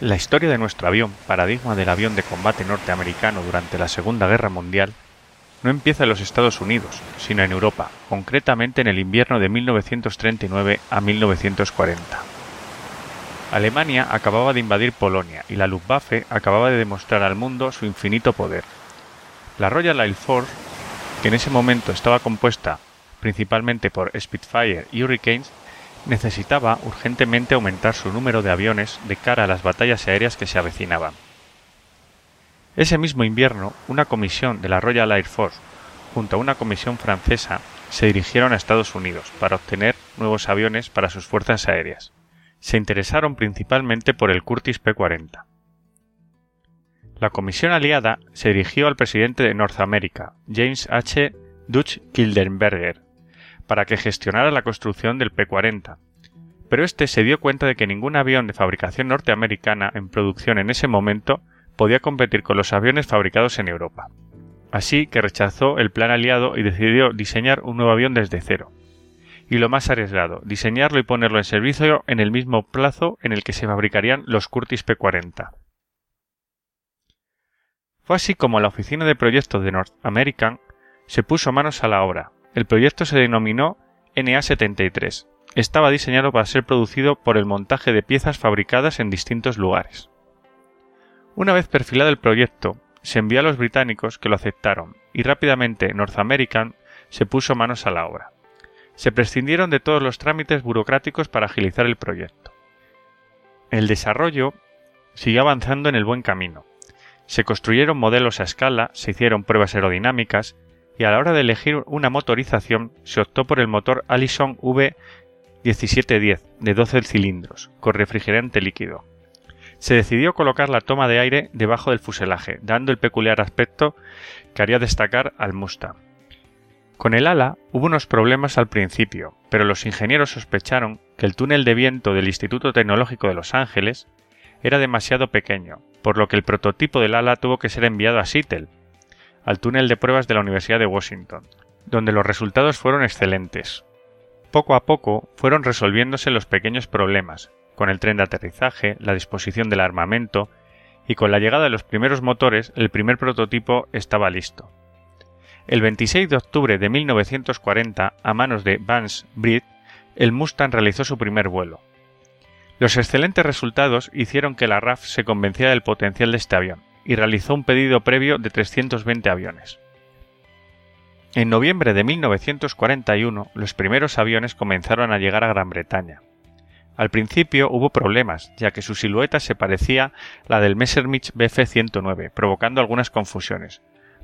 La historia de nuestro avión, paradigma del avión de combate norteamericano durante la Segunda Guerra Mundial, no empieza en los Estados Unidos, sino en Europa, concretamente en el invierno de 1939 a 1940. Alemania acababa de invadir Polonia y la Luftwaffe acababa de demostrar al mundo su infinito poder. La Royal Air Force, que en ese momento estaba compuesta principalmente por Spitfire y Hurricanes, necesitaba urgentemente aumentar su número de aviones de cara a las batallas aéreas que se avecinaban. Ese mismo invierno, una comisión de la Royal Air Force, junto a una comisión francesa, se dirigieron a Estados Unidos para obtener nuevos aviones para sus fuerzas aéreas. Se interesaron principalmente por el Curtiss P-40. La comisión aliada se dirigió al presidente de Norteamérica, James H. Dutch Kildenberger, para que gestionara la construcción del P-40, pero este se dio cuenta de que ningún avión de fabricación norteamericana en producción en ese momento podía competir con los aviones fabricados en Europa. Así que rechazó el plan aliado y decidió diseñar un nuevo avión desde cero. Y lo más arriesgado, diseñarlo y ponerlo en servicio en el mismo plazo en el que se fabricarían los Curtiss P-40. Fue así como la oficina de proyectos de North American se puso manos a la obra el proyecto se denominó NA-73. Estaba diseñado para ser producido por el montaje de piezas fabricadas en distintos lugares. Una vez perfilado el proyecto, se envió a los británicos que lo aceptaron y rápidamente North American se puso manos a la obra. Se prescindieron de todos los trámites burocráticos para agilizar el proyecto. El desarrollo siguió avanzando en el buen camino. Se construyeron modelos a escala, se hicieron pruebas aerodinámicas y a la hora de elegir una motorización se optó por el motor Allison V1710 de 12 cilindros con refrigerante líquido. Se decidió colocar la toma de aire debajo del fuselaje, dando el peculiar aspecto que haría destacar al Mustang. Con el ala hubo unos problemas al principio, pero los ingenieros sospecharon que el túnel de viento del Instituto Tecnológico de Los Ángeles era demasiado pequeño, por lo que el prototipo del ala tuvo que ser enviado a Seattle, al túnel de pruebas de la Universidad de Washington, donde los resultados fueron excelentes. Poco a poco fueron resolviéndose los pequeños problemas, con el tren de aterrizaje, la disposición del armamento, y con la llegada de los primeros motores el primer prototipo estaba listo. El 26 de octubre de 1940, a manos de Vance Britt, el Mustang realizó su primer vuelo. Los excelentes resultados hicieron que la RAF se convenciera del potencial de este avión, y realizó un pedido previo de 320 aviones. En noviembre de 1941 los primeros aviones comenzaron a llegar a Gran Bretaña. Al principio hubo problemas, ya que su silueta se parecía a la del Messerschmitt Bf-109, provocando algunas confusiones,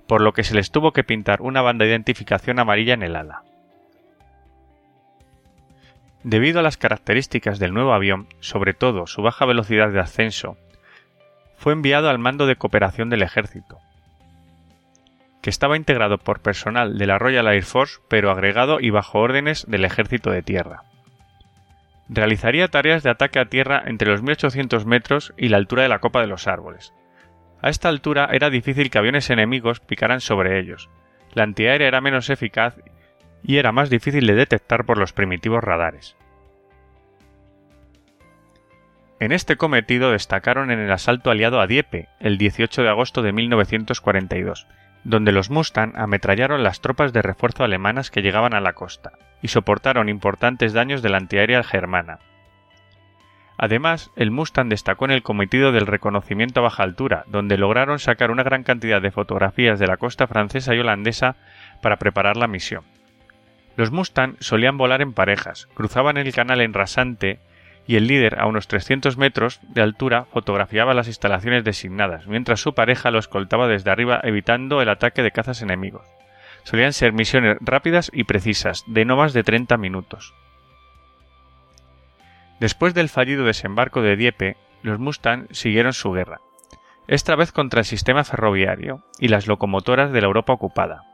por lo que se les tuvo que pintar una banda de identificación amarilla en el ala. Debido a las características del nuevo avión, sobre todo su baja velocidad de ascenso fue enviado al mando de cooperación del ejército, que estaba integrado por personal de la Royal Air Force, pero agregado y bajo órdenes del ejército de tierra. Realizaría tareas de ataque a tierra entre los 1800 metros y la altura de la copa de los árboles. A esta altura era difícil que aviones enemigos picaran sobre ellos. La antiaérea era menos eficaz y era más difícil de detectar por los primitivos radares. En este cometido destacaron en el asalto aliado a Dieppe, el 18 de agosto de 1942, donde los Mustang ametrallaron las tropas de refuerzo alemanas que llegaban a la costa, y soportaron importantes daños de la antiaérea germana. Además, el Mustang destacó en el cometido del reconocimiento a baja altura, donde lograron sacar una gran cantidad de fotografías de la costa francesa y holandesa para preparar la misión. Los Mustang solían volar en parejas, cruzaban el canal en rasante y el líder a unos 300 metros de altura fotografiaba las instalaciones designadas, mientras su pareja lo escoltaba desde arriba evitando el ataque de cazas enemigos. Solían ser misiones rápidas y precisas, de no más de 30 minutos. Después del fallido desembarco de Dieppe, los Mustang siguieron su guerra, esta vez contra el sistema ferroviario y las locomotoras de la Europa ocupada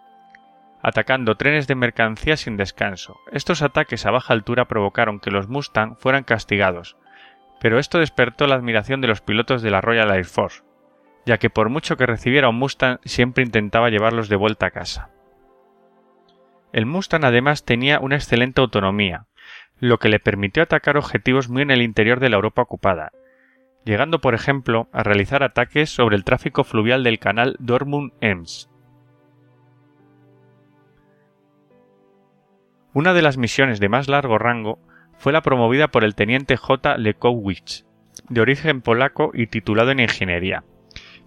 atacando trenes de mercancía sin descanso. Estos ataques a baja altura provocaron que los Mustang fueran castigados, pero esto despertó la admiración de los pilotos de la Royal Air Force, ya que por mucho que recibiera un Mustang siempre intentaba llevarlos de vuelta a casa. El Mustang además tenía una excelente autonomía, lo que le permitió atacar objetivos muy en el interior de la Europa ocupada, llegando por ejemplo a realizar ataques sobre el tráfico fluvial del canal Dortmund-Ems. Una de las misiones de más largo rango fue la promovida por el teniente J. Lekowicz, de origen polaco y titulado en ingeniería,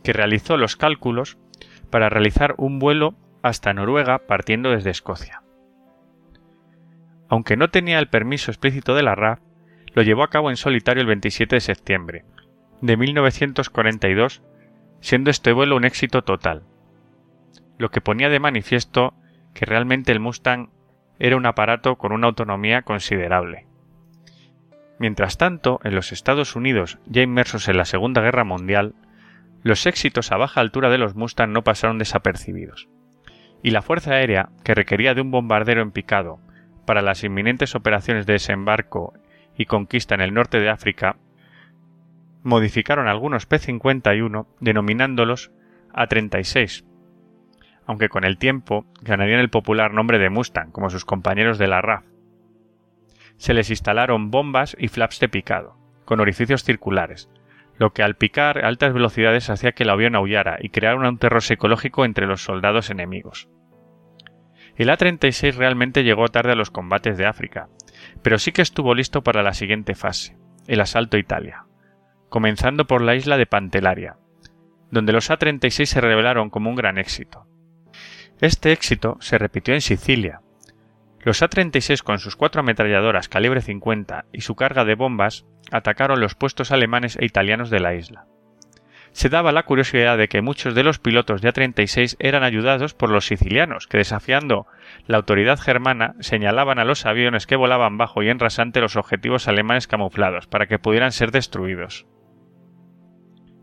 que realizó los cálculos para realizar un vuelo hasta Noruega partiendo desde Escocia. Aunque no tenía el permiso explícito de la RAF, lo llevó a cabo en solitario el 27 de septiembre de 1942, siendo este vuelo un éxito total, lo que ponía de manifiesto que realmente el Mustang era un aparato con una autonomía considerable. Mientras tanto, en los Estados Unidos, ya inmersos en la Segunda Guerra Mundial, los éxitos a baja altura de los Mustang no pasaron desapercibidos, y la Fuerza Aérea, que requería de un bombardero en picado para las inminentes operaciones de desembarco y conquista en el norte de África, modificaron algunos P-51 denominándolos A-36, aunque con el tiempo ganarían el popular nombre de Mustang como sus compañeros de la RAF. Se les instalaron bombas y flaps de picado, con orificios circulares, lo que al picar a altas velocidades hacía que el avión aullara y creara un terror psicológico entre los soldados enemigos. El A-36 realmente llegó tarde a los combates de África, pero sí que estuvo listo para la siguiente fase, el asalto a Italia, comenzando por la isla de Pantelaria, donde los A-36 se revelaron como un gran éxito. Este éxito se repitió en Sicilia. Los A-36 con sus cuatro ametralladoras calibre 50 y su carga de bombas atacaron los puestos alemanes e italianos de la isla se daba la curiosidad de que muchos de los pilotos de A-36 eran ayudados por los sicilianos, que desafiando la autoridad germana señalaban a los aviones que volaban bajo y en rasante los objetivos alemanes camuflados para que pudieran ser destruidos.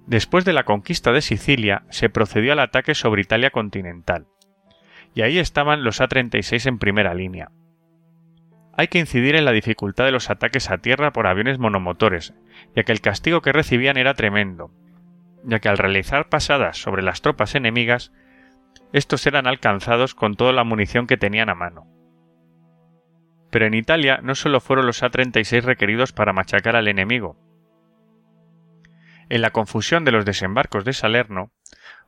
Después de la conquista de Sicilia, se procedió al ataque sobre Italia continental, y ahí estaban los A-36 en primera línea. Hay que incidir en la dificultad de los ataques a tierra por aviones monomotores, ya que el castigo que recibían era tremendo, ya que al realizar pasadas sobre las tropas enemigas, estos eran alcanzados con toda la munición que tenían a mano. Pero en Italia no solo fueron los A-36 requeridos para machacar al enemigo. En la confusión de los desembarcos de Salerno,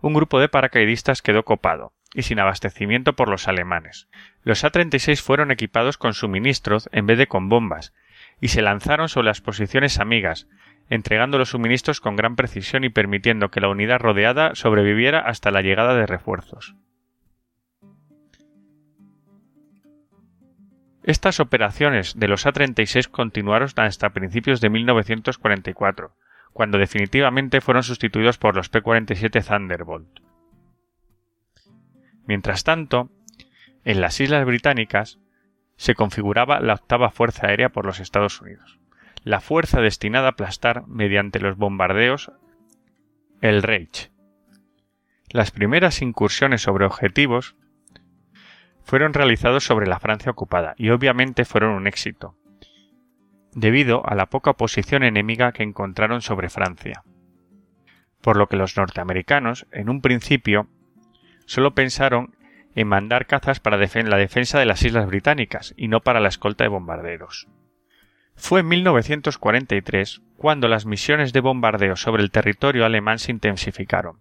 un grupo de paracaidistas quedó copado y sin abastecimiento por los alemanes. Los A-36 fueron equipados con suministros en vez de con bombas, y se lanzaron sobre las posiciones amigas, entregando los suministros con gran precisión y permitiendo que la unidad rodeada sobreviviera hasta la llegada de refuerzos. Estas operaciones de los A-36 continuaron hasta principios de 1944, cuando definitivamente fueron sustituidos por los P-47 Thunderbolt. Mientras tanto, en las Islas Británicas se configuraba la octava Fuerza Aérea por los Estados Unidos la fuerza destinada a aplastar mediante los bombardeos el Reich. Las primeras incursiones sobre objetivos fueron realizados sobre la Francia ocupada y obviamente fueron un éxito, debido a la poca oposición enemiga que encontraron sobre Francia. Por lo que los norteamericanos, en un principio, solo pensaron en mandar cazas para la defensa de las islas británicas y no para la escolta de bombarderos. Fue en 1943 cuando las misiones de bombardeo sobre el territorio alemán se intensificaron.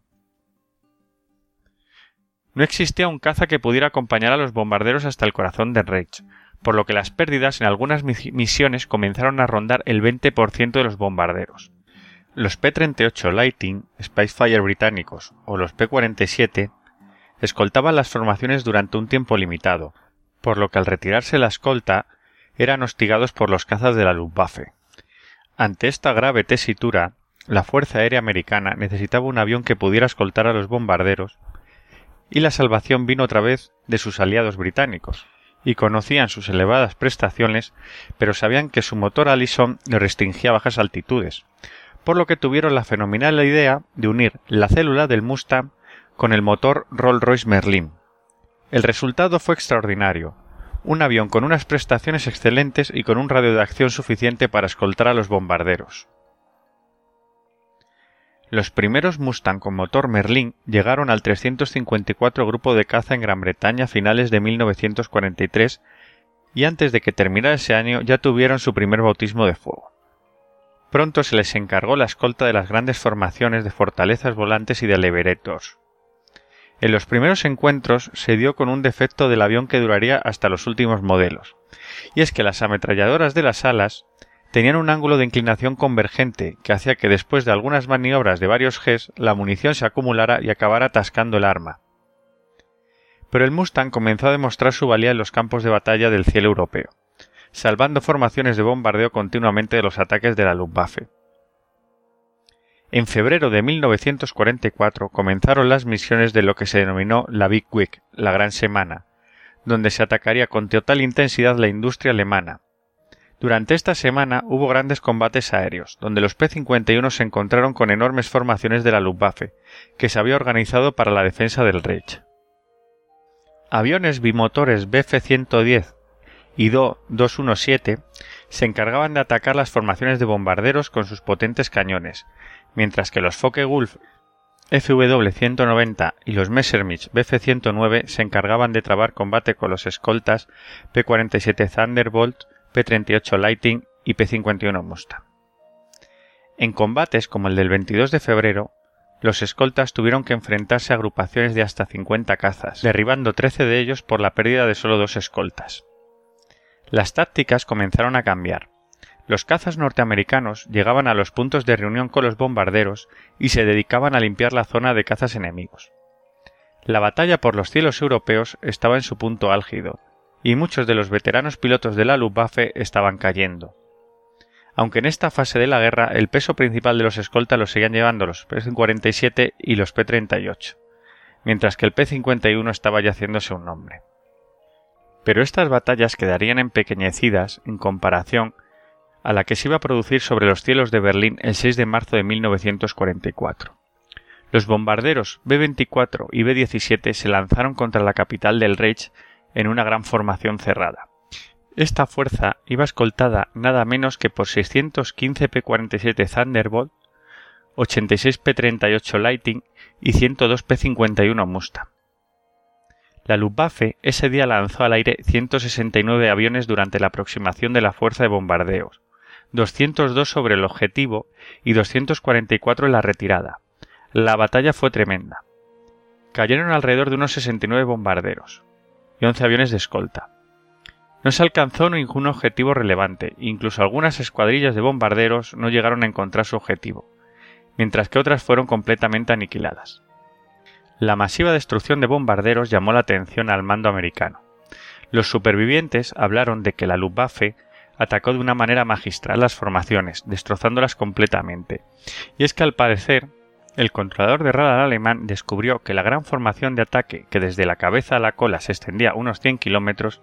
No existía un caza que pudiera acompañar a los bombarderos hasta el corazón del Reich, por lo que las pérdidas en algunas misiones comenzaron a rondar el 20% de los bombarderos. Los P-38 Lighting, Spitfire británicos, o los P-47 escoltaban las formaciones durante un tiempo limitado, por lo que al retirarse la escolta eran hostigados por los cazas de la Luftwaffe. Ante esta grave tesitura, la Fuerza Aérea Americana necesitaba un avión que pudiera escoltar a los bombarderos, y la salvación vino otra vez de sus aliados británicos, y conocían sus elevadas prestaciones, pero sabían que su motor Allison le restringía bajas altitudes, por lo que tuvieron la fenomenal idea de unir la célula del Mustang con el motor Rolls-Royce Merlin. El resultado fue extraordinario, un avión con unas prestaciones excelentes y con un radio de acción suficiente para escoltar a los bombarderos. Los primeros Mustang con motor Merlin llegaron al 354 Grupo de Caza en Gran Bretaña a finales de 1943 y antes de que terminara ese año ya tuvieron su primer bautismo de fuego. Pronto se les encargó la escolta de las grandes formaciones de fortalezas volantes y de leveretos. En los primeros encuentros se dio con un defecto del avión que duraría hasta los últimos modelos, y es que las ametralladoras de las alas tenían un ángulo de inclinación convergente que hacía que después de algunas maniobras de varios Gs la munición se acumulara y acabara atascando el arma. Pero el Mustang comenzó a demostrar su valía en los campos de batalla del cielo europeo, salvando formaciones de bombardeo continuamente de los ataques de la Luftwaffe. En febrero de 1944 comenzaron las misiones de lo que se denominó la Big Week, la Gran Semana, donde se atacaría con total intensidad la industria alemana, durante esta semana hubo grandes combates aéreos, donde los P-51 se encontraron con enormes formaciones de la Luftwaffe, que se había organizado para la defensa del Reich. Aviones bimotores Bf-110 y Do-217 se encargaban de atacar las formaciones de bombarderos con sus potentes cañones, mientras que los Focke-Wulf FW-190 y los Messerschmitt Bf-109 se encargaban de trabar combate con los escoltas P-47 Thunderbolt P-38 Lighting y P-51 Mustang. En combates como el del 22 de febrero, los escoltas tuvieron que enfrentarse a agrupaciones de hasta 50 cazas, derribando 13 de ellos por la pérdida de solo dos escoltas. Las tácticas comenzaron a cambiar. Los cazas norteamericanos llegaban a los puntos de reunión con los bombarderos y se dedicaban a limpiar la zona de cazas enemigos. La batalla por los cielos europeos estaba en su punto álgido, y muchos de los veteranos pilotos de la Luftwaffe estaban cayendo. Aunque en esta fase de la guerra el peso principal de los escoltas lo seguían llevando los P-47 y los P-38, mientras que el P-51 estaba ya haciéndose un nombre. Pero estas batallas quedarían empequeñecidas en comparación a la que se iba a producir sobre los cielos de Berlín el 6 de marzo de 1944. Los bombarderos B-24 y B-17 se lanzaron contra la capital del Reich en una gran formación cerrada. Esta fuerza iba escoltada nada menos que por 615 P-47 Thunderbolt, 86 P-38 Lighting y 102 P-51 Mustang. La Luftwaffe ese día lanzó al aire 169 aviones durante la aproximación de la fuerza de bombardeos, 202 sobre el objetivo y 244 en la retirada. La batalla fue tremenda. Cayeron alrededor de unos 69 bombarderos y 11 aviones de escolta. No se alcanzó ningún objetivo relevante, incluso algunas escuadrillas de bombarderos no llegaron a encontrar su objetivo, mientras que otras fueron completamente aniquiladas. La masiva destrucción de bombarderos llamó la atención al mando americano. Los supervivientes hablaron de que la Luftwaffe atacó de una manera magistral las formaciones, destrozándolas completamente. Y es que al parecer el controlador de radar alemán descubrió que la gran formación de ataque que desde la cabeza a la cola se extendía unos 100 kilómetros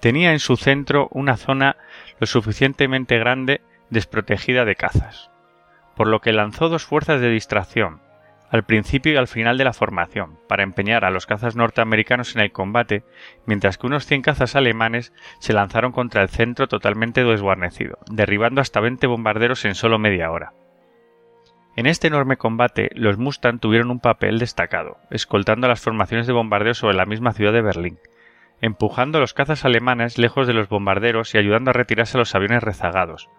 tenía en su centro una zona lo suficientemente grande desprotegida de cazas, por lo que lanzó dos fuerzas de distracción, al principio y al final de la formación, para empeñar a los cazas norteamericanos en el combate, mientras que unos 100 cazas alemanes se lanzaron contra el centro totalmente desguarnecido, derribando hasta 20 bombarderos en solo media hora. En este enorme combate, los Mustang tuvieron un papel destacado, escoltando las formaciones de bombardeo sobre la misma ciudad de Berlín, empujando a los cazas alemanes lejos de los bombarderos y ayudando a retirarse a los aviones rezagados.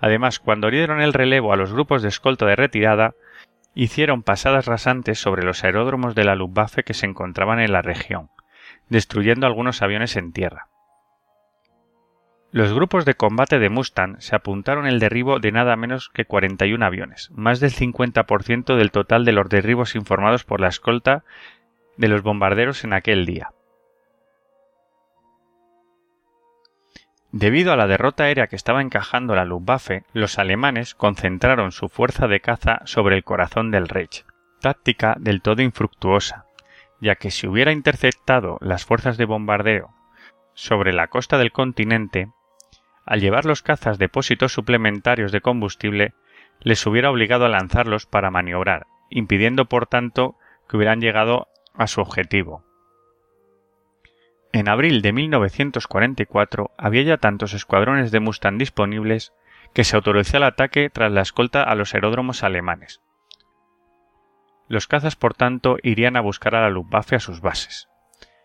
Además, cuando dieron el relevo a los grupos de escolta de retirada, hicieron pasadas rasantes sobre los aeródromos de la Luftwaffe que se encontraban en la región, destruyendo algunos aviones en tierra. Los grupos de combate de Mustang se apuntaron el derribo de nada menos que 41 aviones, más del 50% del total de los derribos informados por la escolta de los bombarderos en aquel día. Debido a la derrota aérea que estaba encajando la Luftwaffe, los alemanes concentraron su fuerza de caza sobre el corazón del Reich, táctica del todo infructuosa, ya que si hubiera interceptado las fuerzas de bombardeo sobre la costa del continente, al llevar los cazas depósitos suplementarios de combustible, les hubiera obligado a lanzarlos para maniobrar, impidiendo por tanto que hubieran llegado a su objetivo. En abril de 1944 había ya tantos escuadrones de Mustang disponibles que se autorizó el ataque tras la escolta a los aeródromos alemanes. Los cazas, por tanto, irían a buscar a la Luftwaffe a sus bases.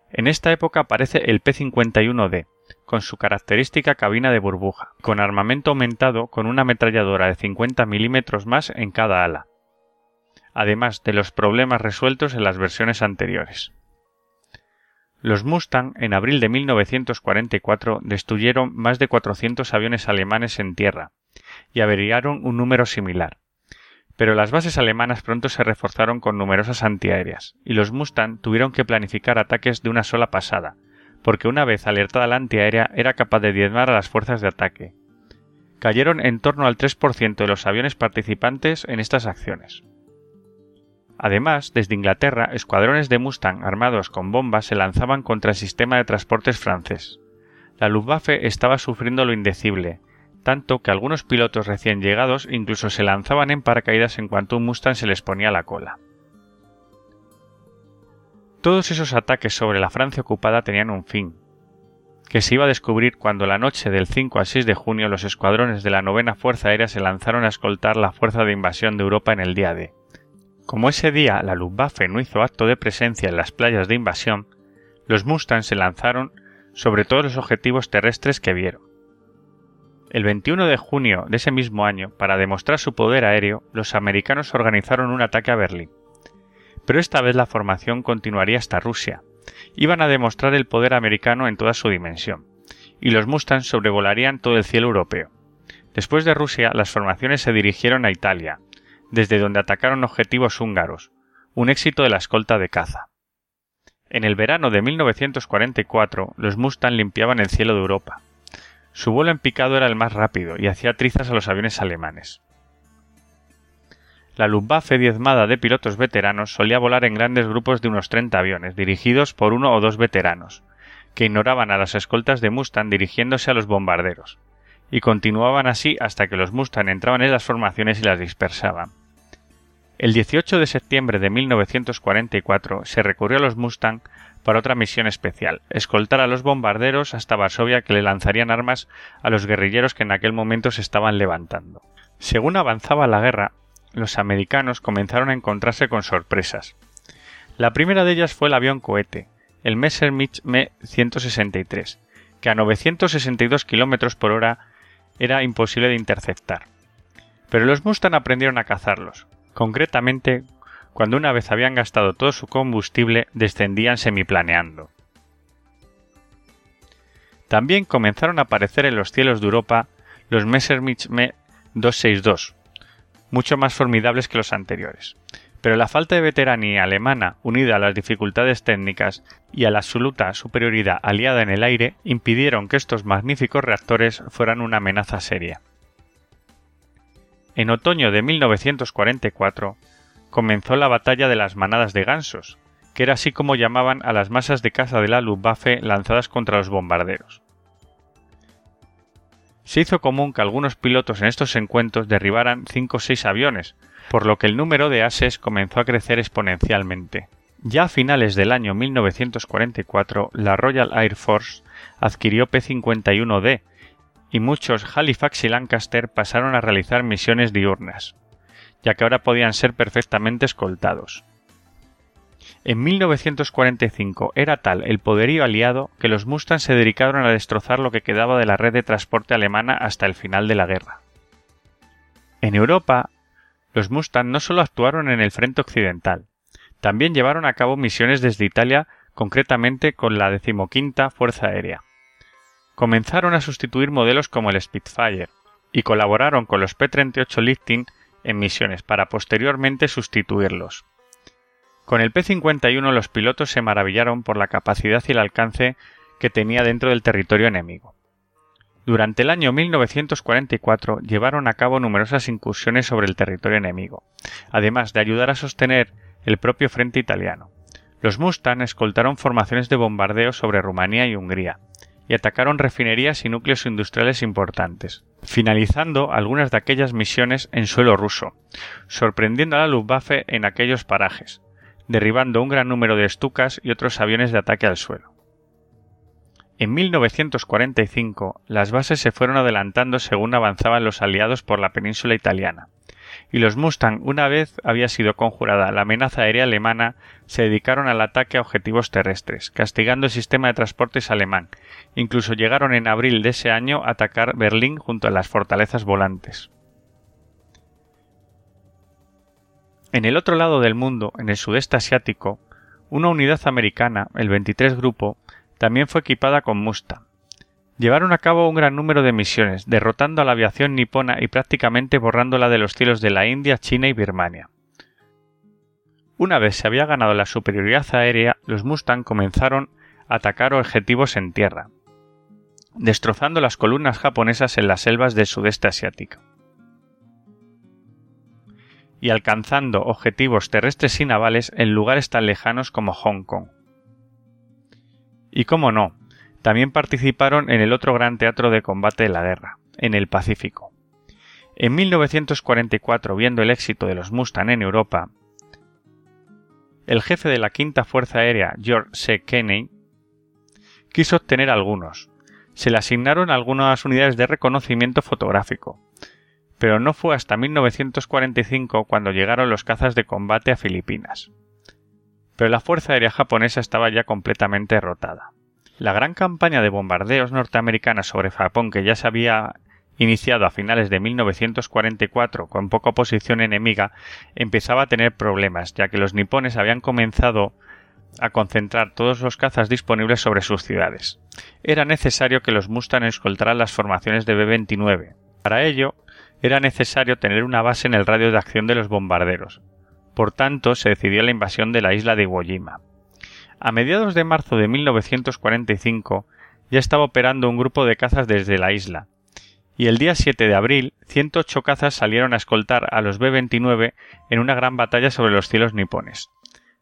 En esta época aparece el P-51D, con su característica cabina de burbuja, con armamento aumentado con una ametralladora de 50 milímetros más en cada ala, además de los problemas resueltos en las versiones anteriores. Los Mustang en abril de 1944 destruyeron más de 400 aviones alemanes en tierra y averiaron un número similar. Pero las bases alemanas pronto se reforzaron con numerosas antiaéreas, y los Mustang tuvieron que planificar ataques de una sola pasada, porque una vez alertada la antiaérea era capaz de diezmar a las fuerzas de ataque. Cayeron en torno al 3% de los aviones participantes en estas acciones. Además, desde Inglaterra, escuadrones de Mustang armados con bombas se lanzaban contra el sistema de transportes francés. La Luftwaffe estaba sufriendo lo indecible, tanto que algunos pilotos recién llegados incluso se lanzaban en paracaídas en cuanto un Mustang se les ponía la cola. Todos esos ataques sobre la Francia ocupada tenían un fin, que se iba a descubrir cuando la noche del 5 al 6 de junio los escuadrones de la novena Fuerza Aérea se lanzaron a escoltar la fuerza de invasión de Europa en el día D. Como ese día la Luftwaffe no hizo acto de presencia en las playas de invasión, los Mustangs se lanzaron sobre todos los objetivos terrestres que vieron. El 21 de junio de ese mismo año, para demostrar su poder aéreo, los americanos organizaron un ataque a Berlín. Pero esta vez la formación continuaría hasta Rusia. Iban a demostrar el poder americano en toda su dimensión, y los Mustangs sobrevolarían todo el cielo europeo. Después de Rusia, las formaciones se dirigieron a Italia, desde donde atacaron objetivos húngaros, un éxito de la escolta de caza. En el verano de 1944, los Mustang limpiaban el cielo de Europa. Su vuelo en picado era el más rápido y hacía trizas a los aviones alemanes. La Luftwaffe diezmada de pilotos veteranos solía volar en grandes grupos de unos 30 aviones, dirigidos por uno o dos veteranos, que ignoraban a las escoltas de Mustang dirigiéndose a los bombarderos, y continuaban así hasta que los Mustang entraban en las formaciones y las dispersaban. El 18 de septiembre de 1944 se recurrió a los Mustang para otra misión especial, escoltar a los bombarderos hasta Varsovia que le lanzarían armas a los guerrilleros que en aquel momento se estaban levantando. Según avanzaba la guerra, los americanos comenzaron a encontrarse con sorpresas. La primera de ellas fue el avión cohete, el Messerschmitt Me 163, que a 962 km por hora era imposible de interceptar. Pero los Mustang aprendieron a cazarlos, Concretamente, cuando una vez habían gastado todo su combustible, descendían semiplaneando. También comenzaron a aparecer en los cielos de Europa los Messerschmitt Me 262, mucho más formidables que los anteriores. Pero la falta de veteranía alemana, unida a las dificultades técnicas y a la absoluta superioridad aliada en el aire, impidieron que estos magníficos reactores fueran una amenaza seria. En otoño de 1944 comenzó la batalla de las manadas de gansos, que era así como llamaban a las masas de caza de la Luftwaffe lanzadas contra los bombarderos. Se hizo común que algunos pilotos en estos encuentros derribaran cinco o seis aviones, por lo que el número de ases comenzó a crecer exponencialmente. Ya a finales del año 1944, la Royal Air Force adquirió P-51D, y muchos Halifax y Lancaster pasaron a realizar misiones diurnas, ya que ahora podían ser perfectamente escoltados. En 1945 era tal el poderío aliado que los Mustang se dedicaron a destrozar lo que quedaba de la red de transporte alemana hasta el final de la guerra. En Europa, los Mustang no solo actuaron en el frente occidental, también llevaron a cabo misiones desde Italia, concretamente con la decimoquinta Fuerza Aérea comenzaron a sustituir modelos como el Spitfire y colaboraron con los P-38 Lifting en misiones para posteriormente sustituirlos. Con el P-51 los pilotos se maravillaron por la capacidad y el alcance que tenía dentro del territorio enemigo. Durante el año 1944 llevaron a cabo numerosas incursiones sobre el territorio enemigo, además de ayudar a sostener el propio frente italiano. Los Mustang escoltaron formaciones de bombardeo sobre Rumanía y Hungría, y atacaron refinerías y núcleos industriales importantes, finalizando algunas de aquellas misiones en suelo ruso, sorprendiendo a la Luftwaffe en aquellos parajes, derribando un gran número de estucas y otros aviones de ataque al suelo. En 1945, las bases se fueron adelantando según avanzaban los aliados por la península italiana, y los Mustang, una vez había sido conjurada la amenaza aérea alemana, se dedicaron al ataque a objetivos terrestres, castigando el sistema de transportes alemán. Incluso llegaron en abril de ese año a atacar Berlín junto a las fortalezas volantes. En el otro lado del mundo, en el sudeste asiático, una unidad americana, el 23 Grupo, también fue equipada con Mustang. Llevaron a cabo un gran número de misiones, derrotando a la aviación nipona y prácticamente borrándola de los cielos de la India, China y Birmania. Una vez se había ganado la superioridad aérea, los Mustang comenzaron a atacar objetivos en tierra, destrozando las columnas japonesas en las selvas del sudeste asiático y alcanzando objetivos terrestres y navales en lugares tan lejanos como Hong Kong. Y cómo no, también participaron en el otro gran teatro de combate de la guerra, en el Pacífico. En 1944, viendo el éxito de los Mustang en Europa, el jefe de la Quinta Fuerza Aérea, George C. Kenney, quiso obtener algunos. Se le asignaron algunas unidades de reconocimiento fotográfico, pero no fue hasta 1945 cuando llegaron los cazas de combate a Filipinas. Pero la Fuerza Aérea japonesa estaba ya completamente derrotada. La gran campaña de bombardeos norteamericana sobre Japón que ya se había iniciado a finales de 1944 con poca oposición enemiga, empezaba a tener problemas, ya que los nipones habían comenzado a concentrar todos los cazas disponibles sobre sus ciudades. Era necesario que los Mustang escoltaran las formaciones de B-29. Para ello, era necesario tener una base en el radio de acción de los bombarderos. Por tanto, se decidió la invasión de la isla de Iwo Jima. A mediados de marzo de 1945 ya estaba operando un grupo de cazas desde la isla, y el día 7 de abril 108 cazas salieron a escoltar a los B-29 en una gran batalla sobre los cielos nipones,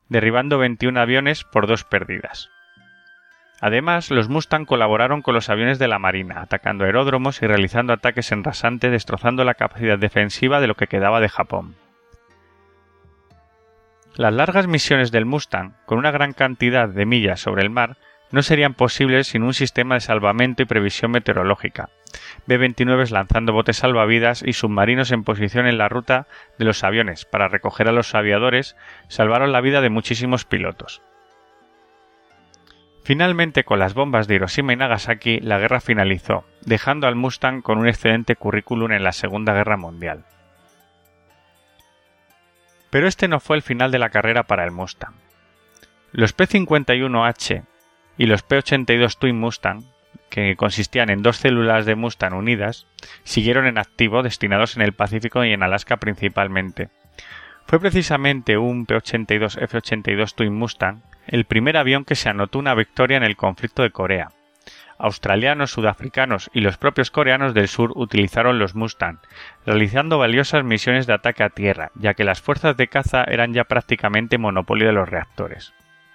derribando 21 aviones por dos pérdidas. Además, los Mustang colaboraron con los aviones de la Marina, atacando aeródromos y realizando ataques en rasante, destrozando la capacidad defensiva de lo que quedaba de Japón. Las largas misiones del Mustang, con una gran cantidad de millas sobre el mar, no serían posibles sin un sistema de salvamento y previsión meteorológica. B-29 lanzando botes salvavidas y submarinos en posición en la ruta de los aviones para recoger a los aviadores salvaron la vida de muchísimos pilotos. Finalmente, con las bombas de Hiroshima y Nagasaki, la guerra finalizó, dejando al Mustang con un excelente currículum en la Segunda Guerra Mundial. Pero este no fue el final de la carrera para el Mustang. Los P-51H y los P-82 Twin Mustang, que consistían en dos células de Mustang unidas, siguieron en activo destinados en el Pacífico y en Alaska principalmente. Fue precisamente un P-82 F-82 Twin Mustang el primer avión que se anotó una victoria en el conflicto de Corea, australianos, sudafricanos y los propios coreanos del sur utilizaron los Mustang, realizando valiosas misiones de ataque a tierra, ya que las fuerzas de caza eran ya prácticamente monopolio de los reactores.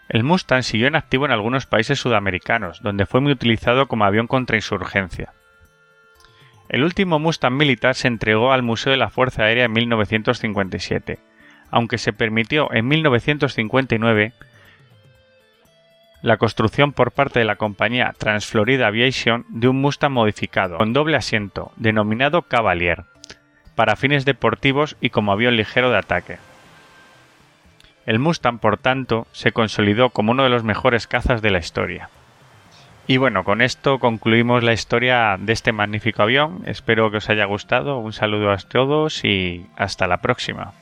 El Mustang siguió en activo en algunos países sudamericanos, donde fue muy utilizado como avión contra insurgencia. El último Mustang militar se entregó al Museo de la Fuerza Aérea en 1957, aunque se permitió en 1959 la construcción por parte de la compañía Transflorida Aviation de un Mustang modificado con doble asiento, denominado Cavalier, para fines deportivos y como avión ligero de ataque. El Mustang, por tanto, se consolidó como uno de los mejores cazas de la historia. Y bueno, con esto concluimos la historia de este magnífico avión. Espero que os haya gustado. Un saludo a todos y hasta la próxima.